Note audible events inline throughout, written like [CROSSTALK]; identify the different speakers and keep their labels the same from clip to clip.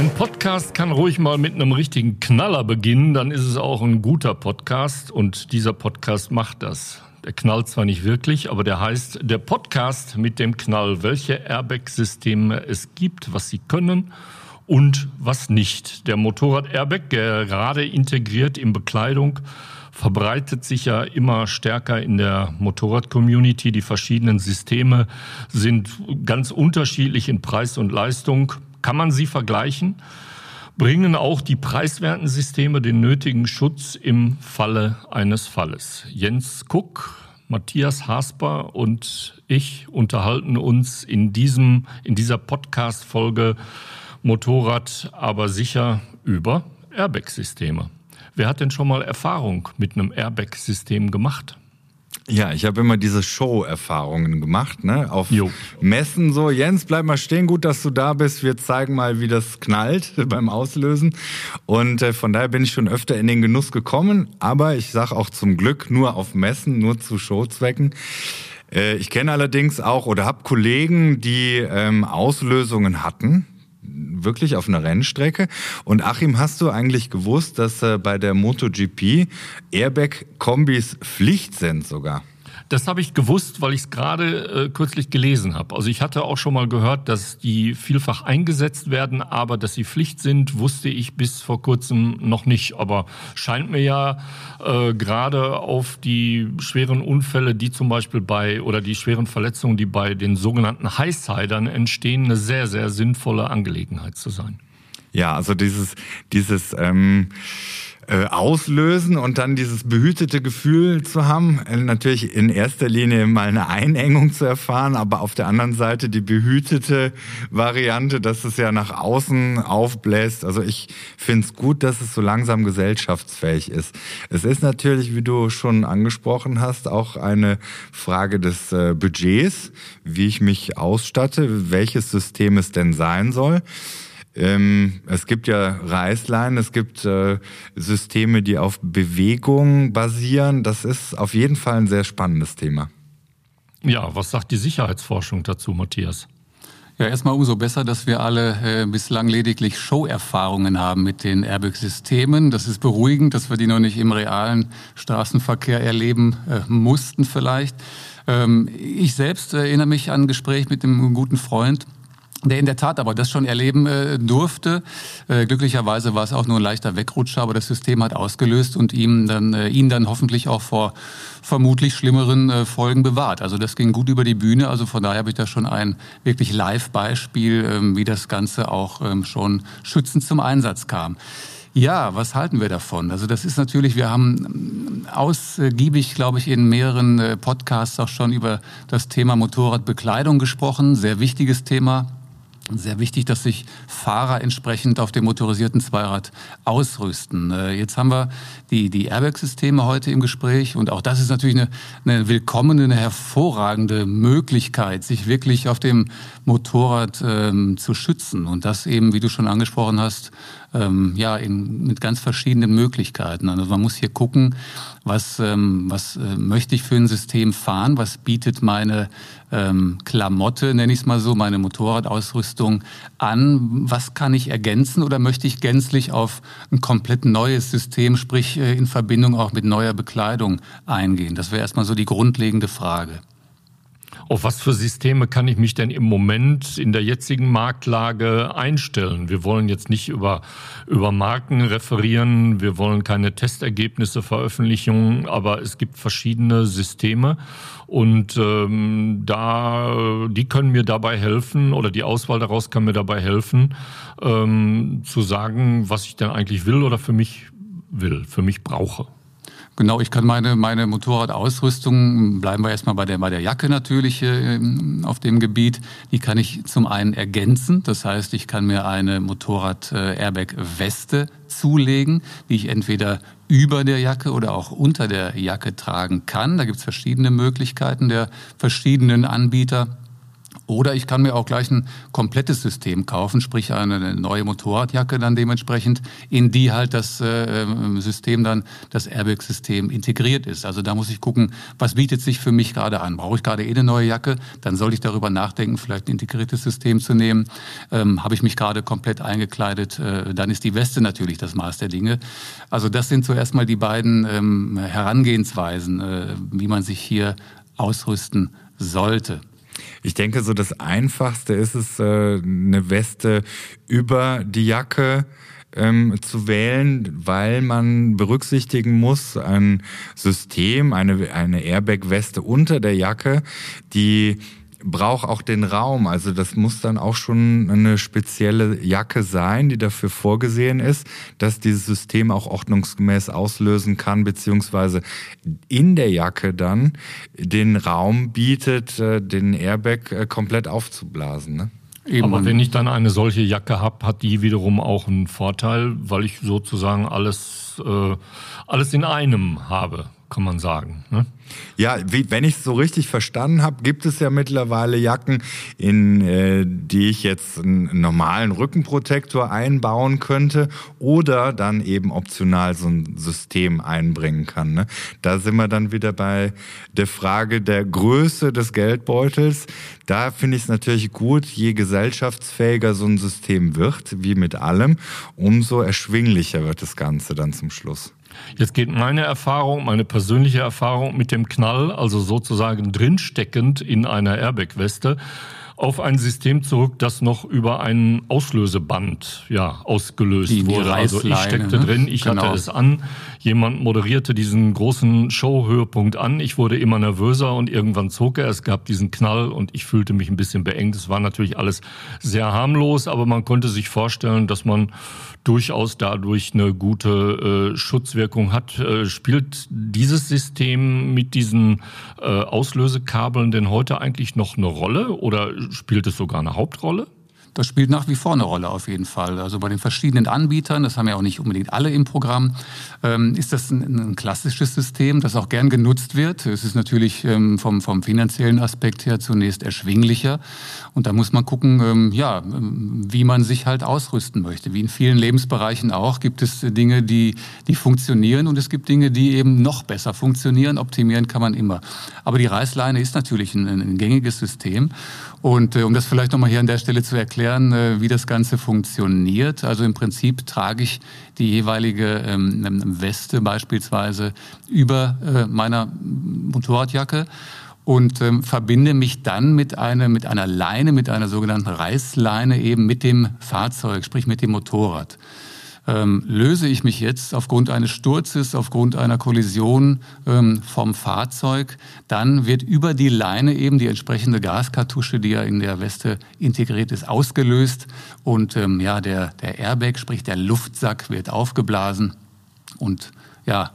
Speaker 1: Ein Podcast kann ruhig mal mit einem richtigen Knaller beginnen, dann ist es auch ein guter Podcast und dieser Podcast macht das. Der knallt zwar nicht wirklich, aber der heißt der Podcast mit dem Knall, welche Airbag-Systeme es gibt, was sie können und was nicht. Der Motorrad-Airbag, gerade integriert in Bekleidung, verbreitet sich ja immer stärker in der Motorrad-Community. Die verschiedenen Systeme sind ganz unterschiedlich in Preis und Leistung. Kann man sie vergleichen? Bringen auch die preiswerten Systeme den nötigen Schutz im Falle eines Falles? Jens Kuck, Matthias Hasper und ich unterhalten uns in diesem, in dieser Podcast-Folge Motorrad, aber sicher über Airbag-Systeme. Wer hat denn schon mal Erfahrung mit einem Airbag-System gemacht?
Speaker 2: Ja, ich habe immer diese Show-Erfahrungen gemacht, ne? Auf jo. Messen so, Jens, bleib mal stehen, gut, dass du da bist. Wir zeigen mal, wie das knallt [LAUGHS] beim Auslösen. Und äh, von daher bin ich schon öfter in den Genuss gekommen, aber ich sage auch zum Glück nur auf Messen, nur zu Showzwecken. Äh, ich kenne allerdings auch oder habe Kollegen, die ähm, Auslösungen hatten wirklich auf einer Rennstrecke. Und Achim, hast du eigentlich gewusst, dass äh, bei der MotoGP Airbag-Kombis Pflicht sind sogar?
Speaker 1: Das habe ich gewusst, weil ich es gerade äh, kürzlich gelesen habe. Also ich hatte auch schon mal gehört, dass die vielfach eingesetzt werden, aber dass sie Pflicht sind, wusste ich bis vor kurzem noch nicht. Aber scheint mir ja äh, gerade auf die schweren Unfälle, die zum Beispiel bei oder die schweren Verletzungen, die bei den sogenannten Highsidern entstehen, eine sehr, sehr sinnvolle Angelegenheit zu sein.
Speaker 2: Ja, also dieses, dieses ähm äh, auslösen und dann dieses behütete Gefühl zu haben. Äh, natürlich in erster Linie mal eine Einengung zu erfahren, aber auf der anderen Seite die behütete Variante, dass es ja nach außen aufbläst. Also ich finde es gut, dass es so langsam gesellschaftsfähig ist. Es ist natürlich, wie du schon angesprochen hast, auch eine Frage des äh, Budgets, wie ich mich ausstatte, welches System es denn sein soll. Ähm, es gibt ja Reißleinen, es gibt äh, Systeme, die auf Bewegung basieren. Das ist auf jeden Fall ein sehr spannendes Thema.
Speaker 1: Ja, was sagt die Sicherheitsforschung dazu, Matthias?
Speaker 3: Ja, erstmal umso besser, dass wir alle äh, bislang lediglich Show-Erfahrungen haben mit den Airbag-Systemen. Das ist beruhigend, dass wir die noch nicht im realen Straßenverkehr erleben äh, mussten vielleicht. Ähm, ich selbst erinnere mich an ein Gespräch mit einem guten Freund, der in der Tat aber das schon erleben äh, durfte. Äh, glücklicherweise war es auch nur ein leichter Wegrutscher, aber das System hat ausgelöst und ihm dann, äh, ihn dann hoffentlich auch vor vermutlich schlimmeren äh, Folgen bewahrt. Also das ging gut über die Bühne. Also von daher habe ich da schon ein wirklich Live-Beispiel, ähm, wie das Ganze auch ähm, schon schützend zum Einsatz kam. Ja, was halten wir davon? Also das ist natürlich, wir haben ausgiebig, glaube ich, in mehreren äh, Podcasts auch schon über das Thema Motorradbekleidung gesprochen. Sehr wichtiges Thema sehr wichtig, dass sich Fahrer entsprechend auf dem motorisierten Zweirad ausrüsten. Äh, jetzt haben wir die, die Airbag-Systeme heute im Gespräch und auch das ist natürlich eine, eine willkommene, eine hervorragende Möglichkeit, sich wirklich auf dem Motorrad ähm, zu schützen und das eben, wie du schon angesprochen hast, ähm, ja, in, mit ganz verschiedenen Möglichkeiten. Also man muss hier gucken, was, ähm, was äh, möchte ich für ein System fahren, was bietet meine ähm, Klamotte, nenne ich es mal so, meine Motorradausrüstung an, was kann ich ergänzen oder möchte ich gänzlich auf ein komplett neues System, sprich äh, in Verbindung auch mit neuer Bekleidung eingehen. Das wäre erstmal so die grundlegende Frage.
Speaker 1: Auf was für Systeme kann ich mich denn im Moment in der jetzigen Marktlage einstellen? Wir wollen jetzt nicht über, über Marken referieren, wir wollen keine Testergebnisse veröffentlichen, aber es gibt verschiedene Systeme und ähm, da, die können mir dabei helfen oder die Auswahl daraus kann mir dabei helfen, ähm, zu sagen, was ich denn eigentlich will oder für mich will, für mich brauche.
Speaker 3: Genau, ich kann meine, meine Motorradausrüstung, bleiben wir erstmal bei der, bei der Jacke natürlich äh, auf dem Gebiet, die kann ich zum einen ergänzen. Das heißt, ich kann mir eine Motorrad-Airbag-Weste zulegen, die ich entweder über der Jacke oder auch unter der Jacke tragen kann. Da gibt es verschiedene Möglichkeiten der verschiedenen Anbieter. Oder ich kann mir auch gleich ein komplettes System kaufen, sprich eine neue Motorradjacke dann dementsprechend, in die halt das äh, System dann, das Airbag-System integriert ist. Also da muss ich gucken, was bietet sich für mich gerade an. Brauche ich gerade eh eine neue Jacke? Dann sollte ich darüber nachdenken, vielleicht ein integriertes System zu nehmen. Ähm, Habe ich mich gerade komplett eingekleidet? Äh, dann ist die Weste natürlich das Maß der Dinge. Also das sind so erstmal die beiden ähm, Herangehensweisen, äh, wie man sich hier ausrüsten sollte.
Speaker 2: Ich denke, so das Einfachste ist es, äh, eine Weste über die Jacke ähm, zu wählen, weil man berücksichtigen muss, ein System, eine, eine Airbag-Weste unter der Jacke, die braucht auch den Raum. Also das muss dann auch schon eine spezielle Jacke sein, die dafür vorgesehen ist, dass dieses System auch ordnungsgemäß auslösen kann, beziehungsweise in der Jacke dann den Raum bietet, äh, den Airbag äh, komplett aufzublasen. Ne?
Speaker 1: Eben. Aber wenn ich dann eine solche Jacke habe, hat die wiederum auch einen Vorteil, weil ich sozusagen alles, äh, alles in einem habe kann man sagen. Ne?
Speaker 2: Ja, wie, wenn ich es so richtig verstanden habe, gibt es ja mittlerweile Jacken, in äh, die ich jetzt einen normalen Rückenprotektor einbauen könnte oder dann eben optional so ein System einbringen kann. Ne? Da sind wir dann wieder bei der Frage der Größe des Geldbeutels. Da finde ich es natürlich gut, je gesellschaftsfähiger so ein System wird, wie mit allem, umso erschwinglicher wird das Ganze dann zum Schluss.
Speaker 1: Jetzt geht meine Erfahrung, meine persönliche Erfahrung mit dem Knall, also sozusagen drinsteckend in einer Airbag-Weste, auf ein System zurück, das noch über ein Auslöseband ja, ausgelöst die, wurde. Die also ich steckte ne? drin, ich genau. hatte es an, jemand moderierte diesen großen Show-Höhepunkt an, ich wurde immer nervöser und irgendwann zog er, es gab diesen Knall und ich fühlte mich ein bisschen beengt. Es war natürlich alles sehr harmlos, aber man konnte sich vorstellen, dass man durchaus dadurch eine gute äh, Schutzwirkung hat. Äh, spielt dieses System mit diesen äh, Auslösekabeln denn heute eigentlich noch eine Rolle oder spielt es sogar eine Hauptrolle?
Speaker 3: Das spielt nach wie vor eine Rolle auf jeden Fall. Also bei den verschiedenen Anbietern, das haben ja auch nicht unbedingt alle im Programm, ähm, ist das ein, ein, klassisches System, das auch gern genutzt wird. Es ist natürlich ähm, vom, vom finanziellen Aspekt her zunächst erschwinglicher. Und da muss man gucken, ähm, ja, wie man sich halt ausrüsten möchte. Wie in vielen Lebensbereichen auch gibt es Dinge, die, die funktionieren und es gibt Dinge, die eben noch besser funktionieren. Optimieren kann man immer. Aber die Reißleine ist natürlich ein, ein gängiges System. Und äh, um das vielleicht nochmal hier an der Stelle zu erklären, äh, wie das Ganze funktioniert. Also im Prinzip trage ich die jeweilige ähm, Weste beispielsweise über äh, meiner Motorradjacke und ähm, verbinde mich dann mit einer, mit einer Leine, mit einer sogenannten Reißleine eben mit dem Fahrzeug, sprich mit dem Motorrad ähm, löse ich mich jetzt aufgrund eines Sturzes, aufgrund einer Kollision ähm, vom Fahrzeug, dann wird über die Leine eben die entsprechende Gaskartusche, die ja in der Weste integriert ist, ausgelöst und ähm, ja, der, der Airbag, sprich der Luftsack, wird aufgeblasen und ja,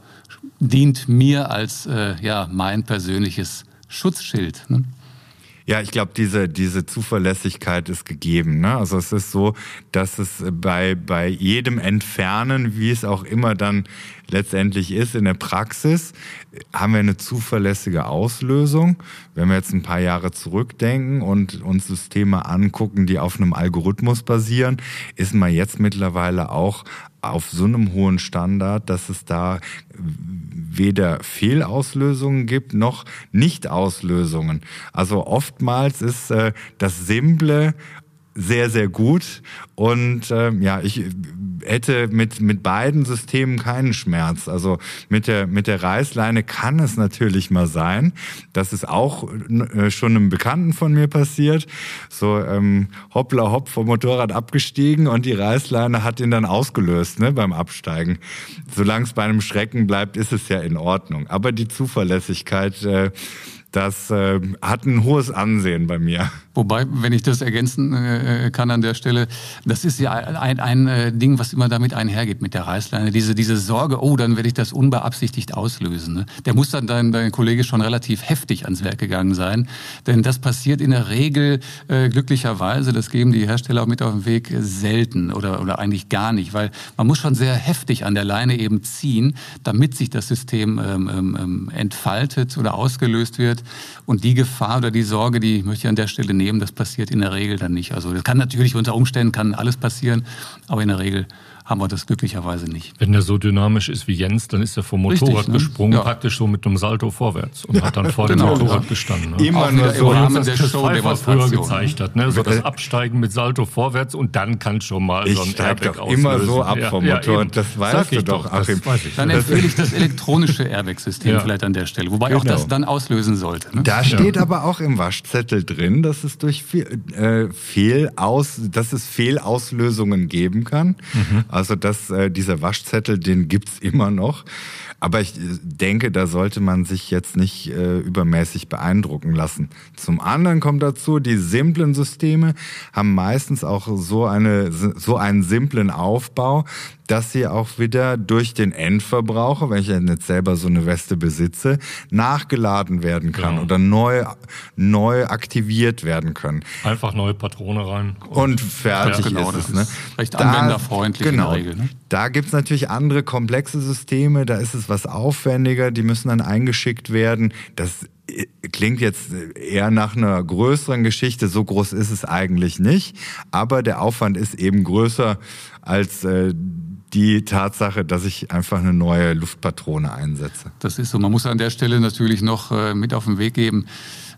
Speaker 3: dient mir als äh, ja, mein persönliches Schutzschild. Ne?
Speaker 2: Ja, ich glaube, diese, diese Zuverlässigkeit ist gegeben. Ne? Also es ist so, dass es bei, bei jedem Entfernen, wie es auch immer dann letztendlich ist in der Praxis, haben wir eine zuverlässige Auslösung. Wenn wir jetzt ein paar Jahre zurückdenken und uns Systeme angucken, die auf einem Algorithmus basieren, ist man jetzt mittlerweile auch auf so einem hohen Standard, dass es da weder Fehlauslösungen gibt noch Nichtauslösungen. Also oftmals ist äh, das Simple sehr, sehr gut. Und äh, ja, ich hätte mit, mit beiden Systemen keinen Schmerz. Also mit der, mit der Reißleine kann es natürlich mal sein. Das ist auch äh, schon einem Bekannten von mir passiert. So ähm, hoppla hopp vom Motorrad abgestiegen und die Reißleine hat ihn dann ausgelöst ne, beim Absteigen. Solange es bei einem Schrecken bleibt, ist es ja in Ordnung. Aber die Zuverlässigkeit, äh, das äh, hat ein hohes Ansehen bei mir.
Speaker 3: Wobei, wenn ich das ergänzen äh, kann an der Stelle, das ist ja ein, ein äh, Ding, was immer damit einhergeht mit der Reißleine. Diese, diese Sorge, oh, dann werde ich das unbeabsichtigt auslösen. Ne? Der muss dann dein, dein Kollege schon relativ heftig ans Werk gegangen sein. Denn das passiert in der Regel äh, glücklicherweise, das geben die Hersteller auch mit auf den Weg, selten oder, oder eigentlich gar nicht. Weil man muss schon sehr heftig an der Leine eben ziehen, damit sich das System ähm, ähm, ähm entfaltet oder ausgelöst wird. Und die Gefahr oder die Sorge, die möchte ich an der Stelle nehmen nehmen. Das passiert in der Regel dann nicht. Also das kann natürlich unter Umständen kann alles passieren, aber in der Regel haben wir das glücklicherweise nicht.
Speaker 1: Wenn der so dynamisch ist wie Jens, dann ist er vom Motorrad Richtig, ne? gesprungen, ja. praktisch so mit einem Salto vorwärts und ja, hat dann vor [LAUGHS] genau, dem Motorrad ja. gestanden. Ne?
Speaker 2: Immer nur so,
Speaker 1: wie uns das Show Pfeiffer früher gezeigt hat. Ne? So das Absteigen mit Salto vorwärts und dann kann schon mal
Speaker 2: ich so ein Airbag doch immer so ab vom Motor und das weißt du doch, Achim.
Speaker 3: Dann empfehle ich das elektronische Airbag-System [LAUGHS] vielleicht an der Stelle, wobei genau. auch das dann auslösen sollte.
Speaker 2: Ne? Da steht aber auch im Waschzettel drin, dass es durch äh, Fehlaus, dass es Fehlauslösungen geben kann. Mhm. Also dass äh, dieser Waschzettel, den gibt's immer noch. Aber ich äh, denke, da sollte man sich jetzt nicht äh, übermäßig beeindrucken lassen. Zum anderen kommt dazu, die simplen Systeme haben meistens auch so eine so einen simplen Aufbau, dass sie auch wieder durch den Endverbraucher, wenn ich jetzt selber so eine Weste besitze, nachgeladen werden kann genau. oder neu, neu aktiviert werden können.
Speaker 1: Einfach neue Patrone rein.
Speaker 2: Und, und fertig ja, genau, ist es. Ne?
Speaker 3: Recht da, anwenderfreundlich
Speaker 2: genau, in der Regel. Ne? Da gibt's natürlich andere komplexe Systeme, da ist es was aufwendiger, die müssen dann eingeschickt werden. Das klingt jetzt eher nach einer größeren Geschichte. So groß ist es eigentlich nicht. Aber der Aufwand ist eben größer als äh, die Tatsache, dass ich einfach eine neue Luftpatrone einsetze.
Speaker 3: Das ist so. Man muss an der Stelle natürlich noch äh, mit auf den Weg geben.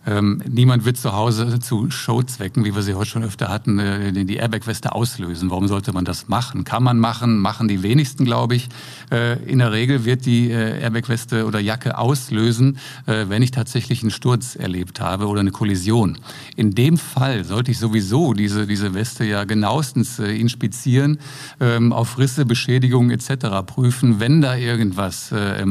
Speaker 3: Ähm, niemand wird zu Hause zu Showzwecken, wie wir sie heute schon öfter hatten, äh, die Airbag-Weste auslösen. Warum sollte man das machen? Kann man machen, machen die wenigsten, glaube ich. Äh, in der Regel wird die äh, Airbag-Weste oder Jacke auslösen, äh, wenn ich tatsächlich einen Sturz erlebt habe oder eine Kollision. In dem Fall sollte ich sowieso diese, diese Weste ja genauestens äh, inspizieren, ähm, auf Risse, Beschädigungen etc. prüfen, wenn da irgendwas äh,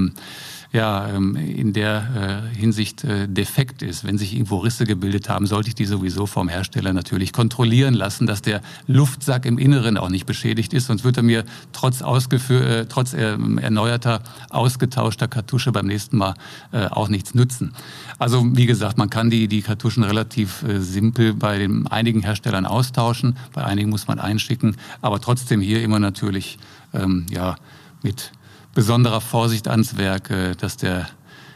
Speaker 3: ja, ähm, in der äh, Hinsicht äh, defekt ist. Wenn sich irgendwo Risse gebildet haben, sollte ich die sowieso vom Hersteller natürlich kontrollieren lassen, dass der Luftsack im Inneren auch nicht beschädigt ist. Sonst wird er mir trotz, äh, trotz ähm, erneuerter, ausgetauschter Kartusche beim nächsten Mal auch nichts nützen. Also wie gesagt, man kann die, die Kartuschen relativ simpel bei den einigen Herstellern austauschen, bei einigen muss man einschicken, aber trotzdem hier immer natürlich ähm, ja, mit besonderer Vorsicht ans Werk, äh, dass der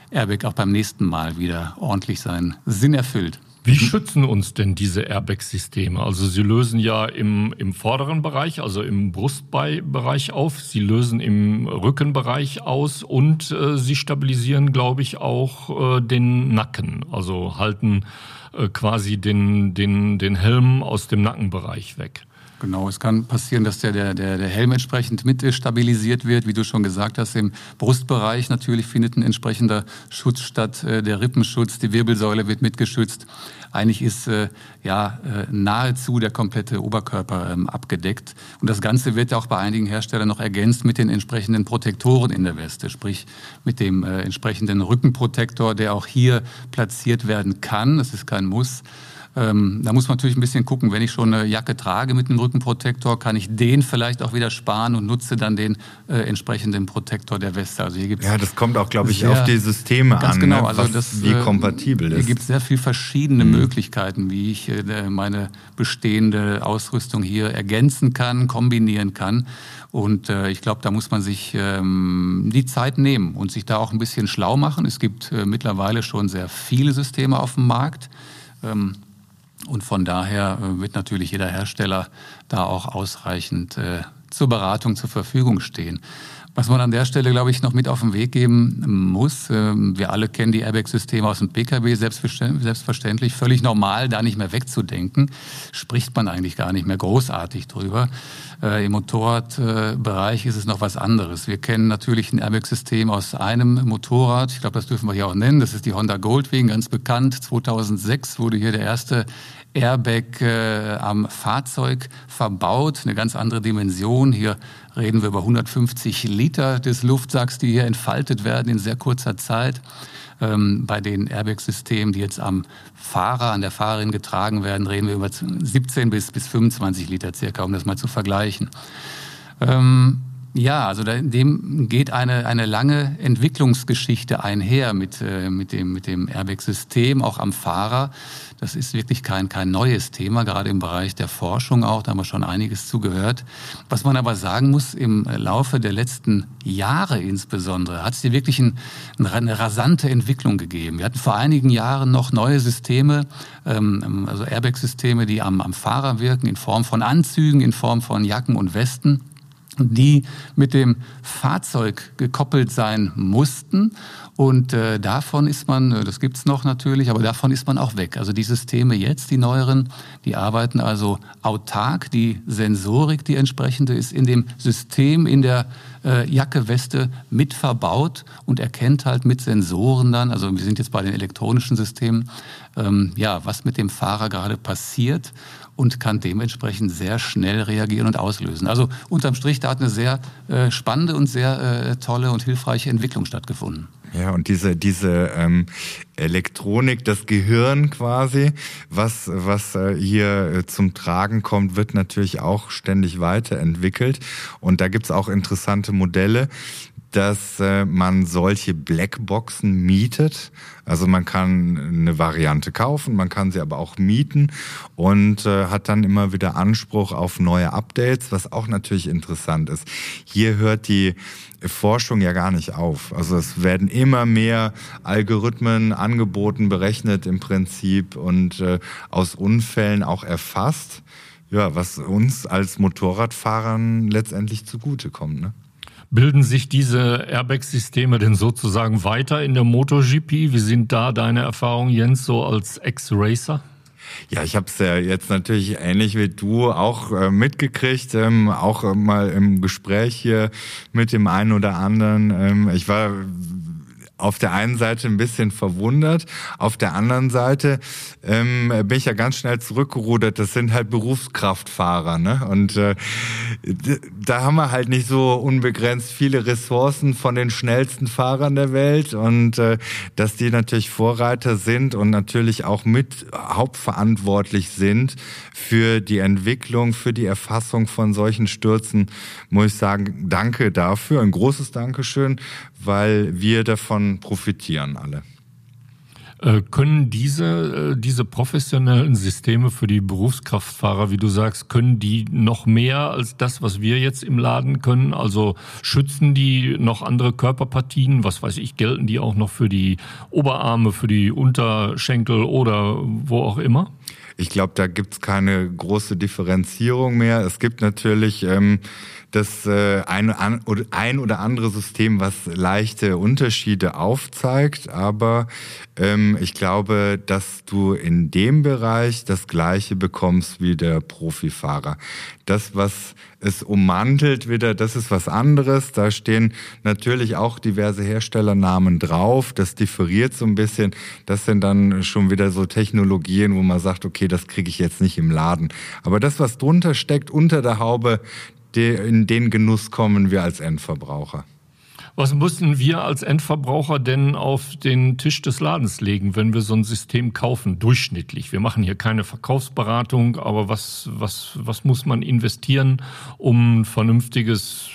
Speaker 3: Airbag auch beim nächsten Mal wieder ordentlich seinen Sinn erfüllt.
Speaker 1: Wie schützen uns denn diese Airbag-Systeme? Also sie lösen ja im, im vorderen Bereich, also im Brustbereich auf, sie lösen im Rückenbereich aus und äh, sie stabilisieren, glaube ich, auch äh, den Nacken, also halten äh, quasi den, den, den Helm aus dem Nackenbereich weg.
Speaker 3: Genau, es kann passieren, dass der, der, der Helm entsprechend mit stabilisiert wird. Wie du schon gesagt hast, im Brustbereich natürlich findet ein entsprechender Schutz statt. Äh, der Rippenschutz, die Wirbelsäule wird mitgeschützt. Eigentlich ist äh, ja äh, nahezu der komplette Oberkörper ähm, abgedeckt. Und das Ganze wird auch bei einigen Herstellern noch ergänzt mit den entsprechenden Protektoren in der Weste, sprich mit dem entsprechenden Rückenprotektor, der auch hier platziert werden kann. Das ist kein Muss. Ähm, da muss man natürlich ein bisschen gucken, wenn ich schon eine Jacke trage mit einem Rückenprotektor, kann ich den vielleicht auch wieder sparen und nutze dann den äh, entsprechenden Protektor der Weste.
Speaker 2: Also hier gibt's ja, das kommt auch, glaube ich, auf die Systeme
Speaker 3: ganz
Speaker 2: an,
Speaker 3: genau,
Speaker 2: ne?
Speaker 3: also das,
Speaker 2: wie äh, kompatibel ist.
Speaker 3: Hier gibt es sehr viele verschiedene mhm. Möglichkeiten, wie ich äh, meine bestehende Ausrüstung hier ergänzen kann, kombinieren kann. Und äh, ich glaube, da muss man sich ähm, die Zeit nehmen und sich da auch ein bisschen schlau machen. Es gibt äh, mittlerweile schon sehr viele Systeme auf dem Markt. Ähm, und von daher äh, wird natürlich jeder Hersteller da auch ausreichend äh, zur Beratung zur Verfügung stehen. Was man an der Stelle, glaube ich, noch mit auf den Weg geben muss, ähm, wir alle kennen die Airbag-Systeme aus dem Pkw, selbstverständlich, völlig normal, da nicht mehr wegzudenken, spricht man eigentlich gar nicht mehr großartig drüber. Äh, Im Motorradbereich ist es noch was anderes. Wir kennen natürlich ein Airbag-System aus einem Motorrad, ich glaube, das dürfen wir hier auch nennen, das ist die Honda Goldwing, ganz bekannt. 2006 wurde hier der erste Airbag äh, am Fahrzeug verbaut, eine ganz andere Dimension. Hier reden wir über 150 Liter des Luftsacks, die hier entfaltet werden in sehr kurzer Zeit. Ähm, bei den Airbag-Systemen, die jetzt am Fahrer, an der Fahrerin getragen werden, reden wir über 17 bis, bis 25 Liter circa, um das mal zu vergleichen. Ähm, Ja, also dem geht eine, eine lange Entwicklungsgeschichte einher mit, äh, mit dem, mit dem Airbag-System, auch am Fahrer. Das ist wirklich kein, kein neues Thema, gerade im Bereich der Forschung auch, da haben wir schon einiges zugehört. Was man aber sagen muss, im Laufe der letzten Jahre insbesondere hat es hier wirklich ein, eine rasante Entwicklung gegeben. Wir hatten vor einigen Jahren noch neue Systeme, ähm, also Airbag-Systeme, die am, am Fahrer wirken, in Form von Anzügen, in Form von Jacken und Westen die mit dem Fahrzeug gekoppelt sein mussten. Und äh, davon ist man, äh, das gibt's noch natürlich, aber davon ist man auch weg. Also die Systeme jetzt, die neueren, die arbeiten also autark. Die Sensorik, die entsprechende, ist in dem System, in der äh, Jacke, Weste mit verbaut und erkennt halt mit Sensoren dann, also wir sind jetzt bei den elektronischen Systemen, ähm, ja, was mit dem Fahrer gerade passiert und kann dementsprechend sehr schnell reagieren und auslösen. Also unterm Strich, da hat eine sehr äh, spannende und sehr äh, tolle und hilfreiche Entwicklung stattgefunden.
Speaker 2: Ja, und diese, diese ähm, Elektronik, das Gehirn quasi, was, was äh, hier äh, zum Tragen kommt, wird natürlich auch ständig weiterentwickelt. Und da gibt's auch interessante Modelle dass äh, man solche Blackboxen mietet. Also man kann eine Variante kaufen, man kann sie aber auch mieten und äh, hat dann immer wieder Anspruch auf neue Updates, was auch natürlich interessant ist. Hier hört die Forschung ja gar nicht auf. Also es werden immer mehr Algorithmen angeboten, berechnet im Prinzip und äh, aus Unfällen auch erfasst. Ja, was uns als Motorradfahrern letztendlich zugutekommt. Ne?
Speaker 1: Bilden sich diese Airbag-Systeme denn sozusagen weiter in der MotoGP? Wie sind da deine Erfahrungen, Jens, so als Ex-Racer?
Speaker 2: Ja, ich habe es ja jetzt natürlich ähnlich wie du auch äh, mitgekriegt, ähm, auch mal im Gespräch hier mit dem einen oder anderen. Ähm, ich war auf der einen Seite ein bisschen verwundert, auf der anderen Seite ähm, bin ich ja ganz schnell zurückgerudert. Das sind halt Berufskraftfahrer, ne? Und äh, da haben wir halt nicht so unbegrenzt viele Ressourcen von den schnellsten Fahrern der Welt und äh, dass die natürlich Vorreiter sind und natürlich auch mit hauptverantwortlich sind für die Entwicklung, für die Erfassung von solchen Stürzen, muss ich sagen, danke dafür, ein großes Dankeschön, weil wir davon profitieren alle.
Speaker 1: Äh, können diese, äh, diese professionellen Systeme für die Berufskraftfahrer, wie du sagst, können die noch mehr als das, was wir jetzt im Laden können? Also schützen die noch andere Körperpartien? Was weiß ich, gelten die auch noch für die Oberarme, für die Unterschenkel oder wo auch immer?
Speaker 2: Ich glaube, da gibt's keine große Differenzierung mehr. Es gibt natürlich ähm, das äh, ein, ein oder andere System, was leichte Unterschiede aufzeigt, aber ähm, ich glaube, dass du in dem Bereich das Gleiche bekommst wie der Profifahrer. Das, was es ummantelt wieder, das ist was anderes. Da stehen natürlich auch diverse Herstellernamen drauf. Das differiert so ein bisschen. Das sind dann schon wieder so Technologien, wo man sagt, okay, das kriege ich jetzt nicht im Laden. Aber das, was drunter steckt, unter der Haube, in den Genuss kommen wir als Endverbraucher.
Speaker 1: Was müssen wir als Endverbraucher denn auf den Tisch des Ladens legen, wenn wir so ein System kaufen, durchschnittlich? Wir machen hier keine Verkaufsberatung, aber was, was, was muss man investieren, um ein vernünftiges,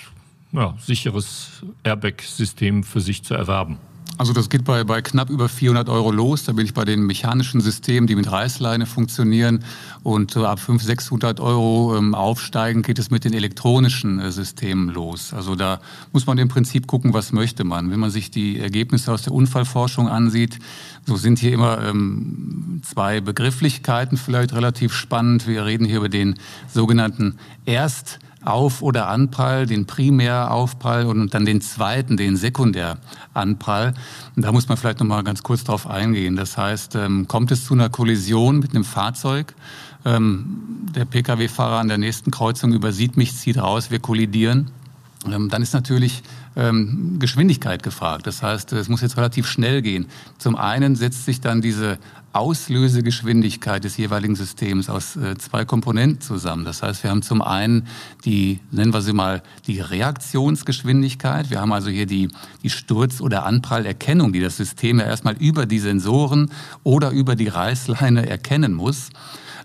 Speaker 1: ja, sicheres Airbag-System für sich zu erwerben?
Speaker 3: Also das geht bei, bei knapp über 400 Euro los. Da bin ich bei den mechanischen Systemen, die mit Reißleine funktionieren. Und äh, ab 500, 600 Euro ähm, aufsteigen geht es mit den elektronischen äh, Systemen los. Also da muss man im Prinzip gucken, was möchte man. Wenn man sich die Ergebnisse aus der Unfallforschung ansieht, so sind hier immer ähm, zwei Begrifflichkeiten vielleicht relativ spannend. Wir reden hier über den sogenannten Erst- auf- oder Anprall, den Primäraufprall und dann den zweiten, den Sekundäranprall. Und da muss man vielleicht noch mal ganz kurz drauf eingehen. Das heißt, ähm, kommt es zu einer Kollision mit einem Fahrzeug? Ähm, der Pkw-Fahrer an der nächsten Kreuzung übersieht mich, zieht raus, wir kollidieren. Ähm, dann ist natürlich Geschwindigkeit gefragt. Das heißt, es muss jetzt relativ schnell gehen. Zum einen setzt sich dann diese Auslösegeschwindigkeit des jeweiligen Systems aus äh, zwei Komponenten zusammen. Das heißt, wir haben zum einen die, nennen wir sie mal, die Reaktionsgeschwindigkeit. Wir haben also hier die, die Sturz- oder Anprallerkennung, die das System ja erstmal über die Sensoren oder über die Reißleine erkennen muss.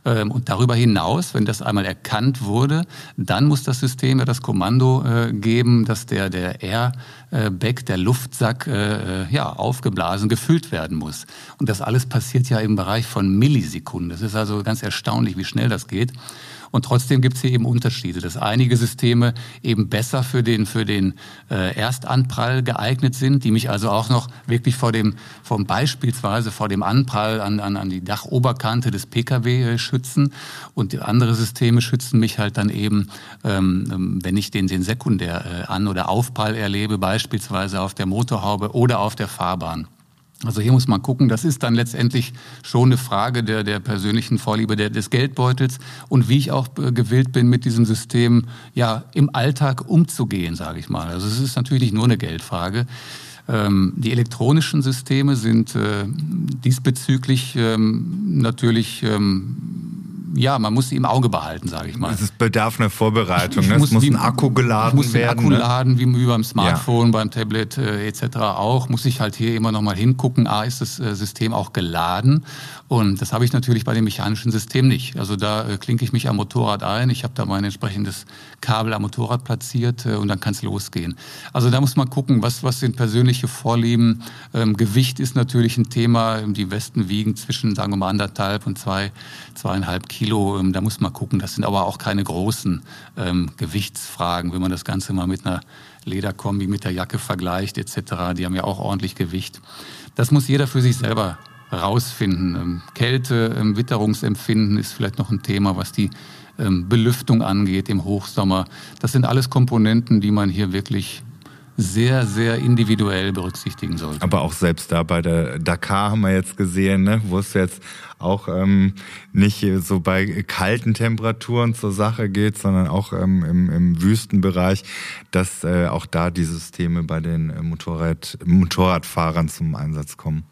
Speaker 3: Ähm, und darüber hinaus, wenn das einmal erkannt wurde, dann muss das System ja das Kommando äh, geben, dass der, der Airbag, der Luftsack, äh, ja, aufgeblasen, gefüllt werden muss. Und das alles passiert ja im Bereich von Millisekunden. Das ist also ganz erstaunlich, wie schnell das geht. Und trotzdem gibt es hier eben Unterschiede, dass einige Systeme eben besser für den, für den äh, Erstanprall geeignet sind, die mich also auch noch wirklich vor dem, vom beispielsweise vor dem Anprall an, an, an die Dachoberkante des Pkw äh, schützen. Und andere Systeme schützen mich halt dann eben, ähm, ähm wenn ich den, den Sekundär äh, an- oder Aufprall erlebe, beispielsweise auf der Motorhaube oder auf der Fahrbahn. Also hier muss man gucken, das ist dann letztendlich schon eine Frage der, der persönlichen Vorliebe der, des Geldbeutels und wie ich auch äh, gewillt bin, mit diesem System ja im Alltag umzugehen, sage ich mal. Also es ist natürlich nicht nur eine Geldfrage. Ähm, die elektronischen Systeme sind äh, diesbezüglich ähm, natürlich ähm, ja, man muss sie im Auge behalten, sage ich mal.
Speaker 2: Es bedarf einer Vorbereitung. Ne? Es muss, muss ein Akku geladen
Speaker 3: muss
Speaker 2: werden.
Speaker 3: Akku ne? laden, wie, wie beim Smartphone, ja. beim Tablet äh, etc. auch. Muss ich halt hier immer noch mal hingucken, ah, ist das äh, System auch geladen? Und das habe ich natürlich bei dem mechanischen System nicht. Also da äh, klinke ich mich am Motorrad ein, ich habe da mein entsprechendes Kabel am Motorrad platziert äh, und dann kann es losgehen. Also da muss man gucken, was, was sind persönliche Vorlieben. Ähm, Gewicht ist natürlich ein Thema. Die Westen wiegen zwischen, sagen wir mal, anderthalb und zwei, zweieinhalb Kilo. Kilo, ähm, da muss man gucken. Das sind aber auch keine großen ähm, Gewichtsfragen, wenn man das Ganze mal mit einer Lederkombi, mit der Jacke vergleicht etc. Die haben ja auch ordentlich Gewicht. Das muss jeder für sich selber rausfinden. Ähm, Kälte, ähm, Witterungsempfinden ist vielleicht noch ein Thema, was die ähm, Belüftung angeht im Hochsommer. Das sind alles Komponenten, die man hier wirklich sehr, sehr individuell berücksichtigen sollte.
Speaker 2: Aber auch selbst da bei der Dakar haben wir jetzt gesehen, ne, wo es jetzt auch ähm, nicht so bei kalten Temperaturen zur Sache geht, sondern auch ähm, im, im Wüstenbereich, dass äh, auch da die Systeme bei den Motorrad, Motorradfahrern zum Einsatz kommen.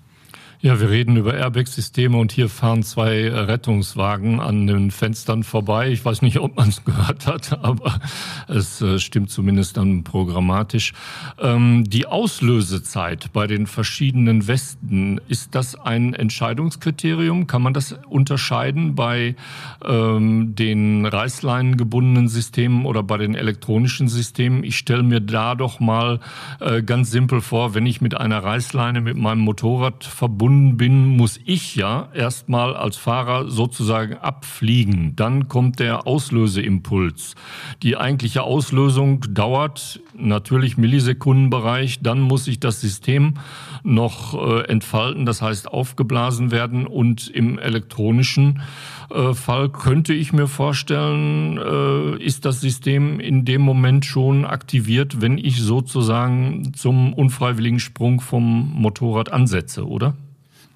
Speaker 1: Ja, wir reden über Airbag-Systeme und hier fahren zwei Rettungswagen an den Fenstern vorbei. Ich weiß nicht, ob man es [LAUGHS] gehört hat, aber es äh, stimmt zumindest dann programmatisch. Ähm, die Auslösezeit bei den verschiedenen Westen, ist das ein Entscheidungskriterium? Kann man das unterscheiden bei ähm, den Reißleinen gebundenen Systemen oder bei den elektronischen Systemen? Ich stelle mir da doch mal äh, ganz simpel vor, wenn ich mit einer Reißleine mit meinem Motorrad verbunden gebunden bin, muss ich ja erstmal als Fahrer sozusagen abfliegen. Dann kommt der Auslöseimpuls. Die eigentliche Auslösung dauert natürlich Millisekundenbereich. Dann muss sich das System noch äh, entfalten, das heißt aufgeblasen werden. Und im elektronischen äh, Fall könnte ich mir vorstellen, äh, ist das System in dem Moment schon aktiviert, wenn ich sozusagen zum unfreiwilligen Sprung vom Motorrad ansetze, oder?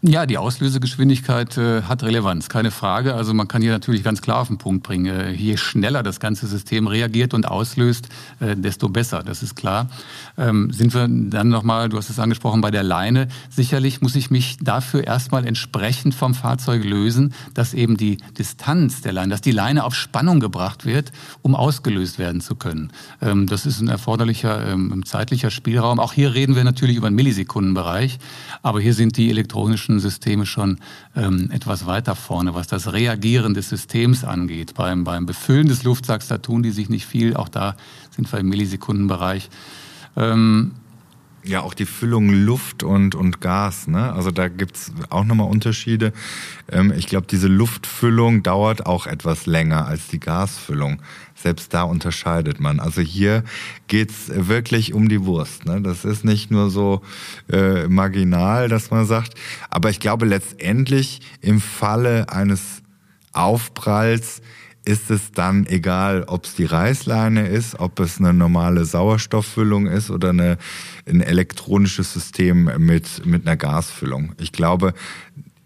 Speaker 3: Ja, die Auslösegeschwindigkeit äh, hat Relevanz, keine Frage. Also man kann hier natürlich ganz klar auf den Punkt bringen. Äh, je schneller das ganze System reagiert und auslöst, äh, desto besser, das ist klar. Ähm, sind wir dann nochmal, du hast es angesprochen, bei der Leine. Sicherlich muss ich mich dafür erstmal entsprechend vom Fahrzeug lösen, dass eben die Distanz der Leine, dass die Leine auf Spannung gebracht wird, um ausgelöst werden zu können. Ähm, das ist ein erforderlicher ähm, zeitlicher Spielraum. Auch hier reden wir natürlich über einen Millisekundenbereich, aber hier sind die elektronischen elektrischen Systeme schon ähm, etwas weiter vorne, was das Reagieren des Systems angeht. Beim, beim Befüllen des Luftsacks, da tun die sich nicht viel. Auch da sind wir im Millisekundenbereich.
Speaker 2: Ähm, ja, auch die Füllung Luft und, und Gas, ne? Also da gibt's auch nochmal Unterschiede. Ähm, ich glaube, diese Luftfüllung dauert auch etwas länger als die Gasfüllung. Selbst da unterscheidet man. Also hier geht's wirklich um die Wurst. Ne? Das ist nicht nur so äh, marginal, dass man sagt. Aber ich glaube, letztendlich im Falle eines Aufpralls ist es dann egal, ob es die Reißleine ist, ob es eine normale Sauerstofffüllung ist oder eine, ein elektronisches System mit, mit einer Gasfüllung. Ich glaube,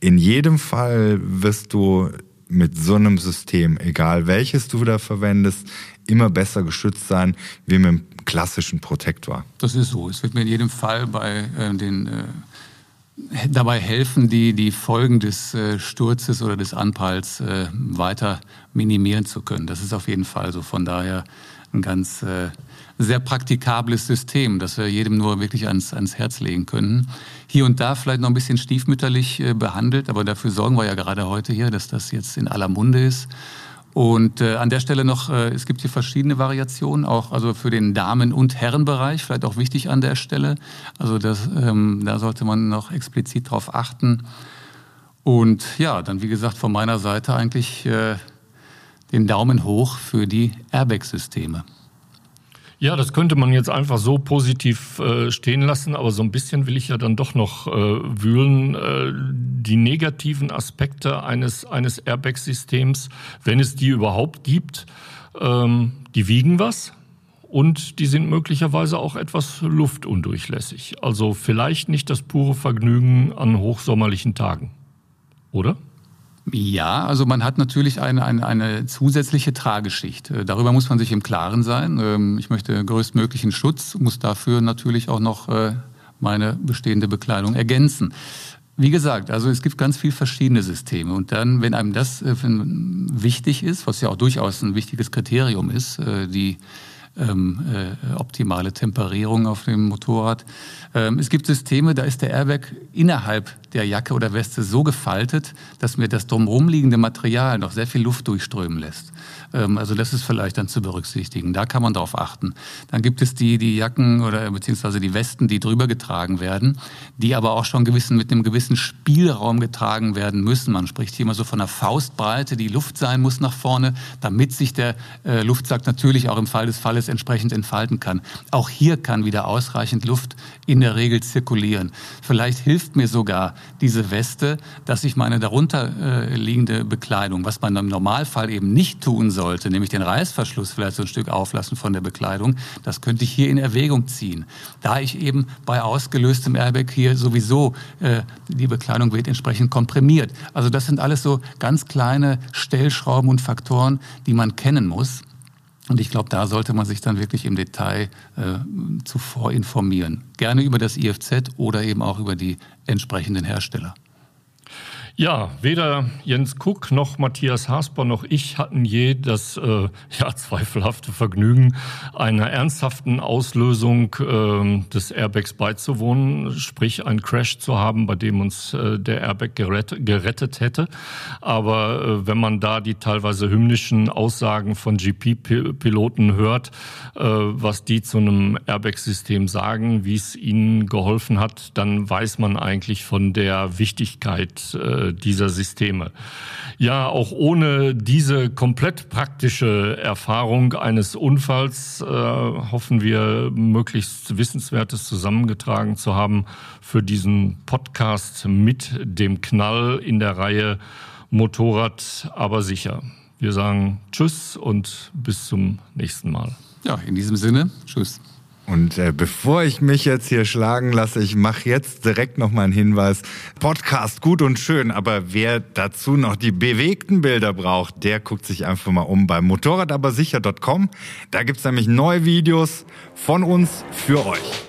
Speaker 2: in jedem Fall wirst du mit so einem System, egal welches du da verwendest, immer besser geschützt sein wie mit einem klassischen Protektor.
Speaker 3: Das ist so. Es wird mir in jedem Fall bei äh, den äh, dabei helfen, die, die Folgen des äh, Sturzes oder des Anpralls äh, weiter minimieren zu können. Das ist auf jeden Fall so. Von daher ein ganz äh, sehr praktikables System, das wir jedem nur wirklich ans, ans Herz legen können. Hier und da vielleicht noch ein bisschen stiefmütterlich äh, behandelt, aber dafür sorgen wir ja gerade heute hier, dass das jetzt in aller Munde ist. Und äh, an der Stelle noch, äh, es gibt hier verschiedene Variationen, auch also für den Damen- und Herrenbereich, vielleicht auch wichtig an der Stelle. Also das, ähm, da sollte man noch explizit drauf achten. Und ja, dann wie gesagt von meiner Seite eigentlich äh, den Daumen hoch für die Airbag-Systeme.
Speaker 1: Ja, das könnte man jetzt einfach so positiv äh, stehen lassen, aber so ein bisschen will ich ja dann doch noch äh, wühlen. Äh, die negativen Aspekte eines, eines Airbag-Systems, wenn es die überhaupt gibt, ähm, die wiegen was und die sind möglicherweise auch etwas luftundurchlässig. Also vielleicht nicht das pure Vergnügen an hochsommerlichen Tagen, oder?
Speaker 3: Ja, also man hat natürlich eine, eine, eine zusätzliche Trageschicht. Äh, darüber muss man sich im Klaren sein. Ähm, ich möchte größtmöglichen Schutz, muss dafür natürlich auch noch äh, meine bestehende Bekleidung ergänzen. Wie gesagt, also es gibt ganz viele verschiedene Systeme. Und dann, wenn einem das äh, wichtig ist, was ja auch durchaus ein wichtiges Kriterium ist, die ähm, äh, optimale Temperierung auf dem Motorrad. Ähm, es gibt Systeme, da ist der Airbag innerhalb der Jacke oder Weste so gefaltet, dass mir das drumherum liegende Material noch sehr viel Luft durchströmen lässt. Ähm, also das ist vielleicht dann zu berücksichtigen. Da kann man darauf achten. Dann gibt es die, die Jacken oder beziehungsweise die Westen, die drüber getragen werden, die aber auch schon gewissen, mit einem gewissen Spielraum getragen werden müssen. Man spricht hier immer so von einer Faustbreite, die Luft sein muss nach vorne, damit sich der äh, Luftsack natürlich auch im Fall des Falles entsprechend entfalten kann. Auch hier kann wieder ausreichend Luft in der Regel zirkulieren. Vielleicht hilft mir sogar diese Weste, dass ich meine darunter äh, liegende Bekleidung, was man im Normalfall eben nicht tun soll, sollte, nämlich den Reißverschluss vielleicht so ein Stück auflassen von der Bekleidung, das könnte ich hier in Erwägung ziehen. Da ich eben bei ausgelöstem Airbag hier sowieso äh, die Bekleidung wird entsprechend komprimiert. Also das sind alles so ganz kleine Stellschrauben und Faktoren, die man kennen muss. Und ich glaube, da sollte man sich dann wirklich im Detail äh, zuvor informieren. Gerne über das IFZ oder eben auch über die entsprechenden Hersteller.
Speaker 1: Ja, weder Jens Kuck noch Matthias Hasper noch ich hatten je das äh, [LAUGHS] ja, zweifelhafte Vergnügen, einer ernsthaften Auslösung äh, des Airbags beizuwohnen, sprich ein Crash zu haben, bei dem uns äh, der Airbag gerettet, gerettet hätte. Aber äh, wenn man da die teilweise hymnischen Aussagen von GP-Piloten hört, äh, was die zu einem Airbag-System sagen, wie es ihnen geholfen hat, dann weiß man eigentlich von der Wichtigkeit dieser Systeme. Ja, auch ohne diese komplett praktische Erfahrung eines Unfalls äh, hoffen wir, möglichst Wissenswertes zusammengetragen zu haben für diesen Podcast mit dem Knall in der Reihe Motorrad, aber sicher. Wir sagen Tschüss und bis zum nächsten Mal.
Speaker 3: Ja, in diesem Sinne, Tschüss.
Speaker 2: Und äh, bevor ich mich jetzt hier schlagen lasse, ich mache jetzt direkt noch mal einen Hinweis. Podcast gut und schön, aber wer dazu noch die bewegten Bilder braucht, der guckt sich einfach mal um bei motorradabersicher.com. Da gibt's nämlich neue Videos von uns für euch.